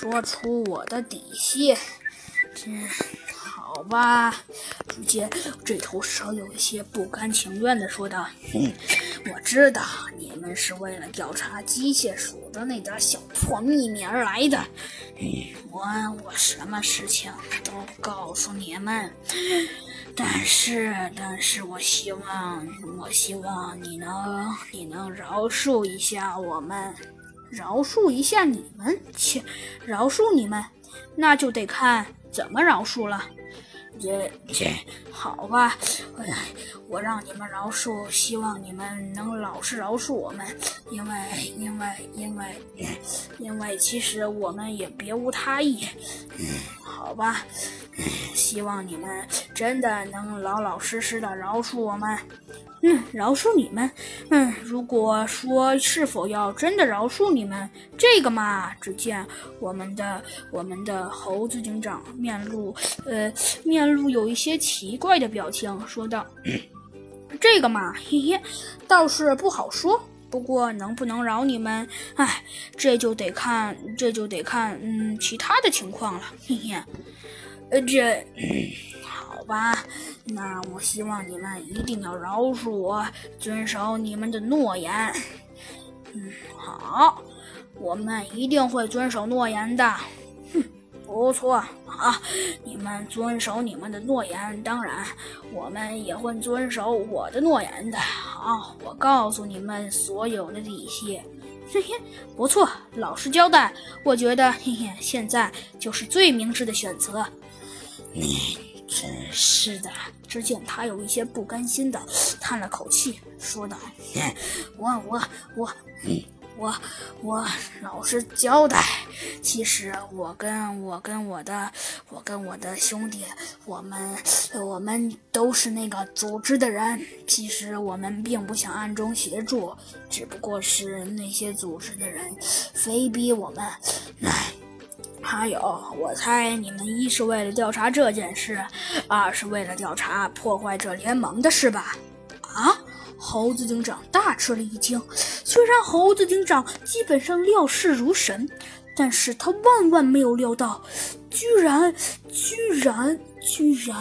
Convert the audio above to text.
说出我的底细。这好吧？只见这头蛇有一些不甘情愿地说道：“嗯，我知道你们是为了调查机械鼠的那点小破秘密而来的。我我什么事情都告诉你们。但是，但是我希望，我希望你能，你能饶恕一下我们，饶恕一下你们，切，饶恕你们，那就得看。”怎么饶恕了？这这好吧，我让你们饶恕，希望你们能老实饶恕我们，因为因为因为因为其实我们也别无他意。好吧，希望你们真的能老老实实的饶恕我们。嗯，饶恕你们。嗯，如果说是否要真的饶恕你们，这个嘛，只见我们的我们的猴子警长面露呃面露有一些奇怪的表情，说道：“这个嘛，嘿嘿，倒是不好说。不过能不能饶你们，哎，这就得看这就得看嗯其他的情况了。嘿嘿，呃这。”好吧，那我希望你们一定要饶恕我，遵守你们的诺言。嗯，好，我们一定会遵守诺言的。哼，不错，好，你们遵守你们的诺言，当然，我们也会遵守我的诺言的。好，我告诉你们所有的底细。嘿嘿，不错，老实交代，我觉得嘿嘿，现在就是最明智的选择。你。真是的，只见他有一些不甘心的叹了口气，说道：“我我我，我我我老实交代。其实我跟我跟我的我跟我的兄弟，我们我们都是那个组织的人。其实我们并不想暗中协助，只不过是那些组织的人非逼我们。”唉还有，我猜你们一是为了调查这件事，二是为了调查破坏者联盟的事吧？啊！猴子警长大吃了一惊。虽然猴子警长基本上料事如神，但是他万万没有料到，居然，居然，居然。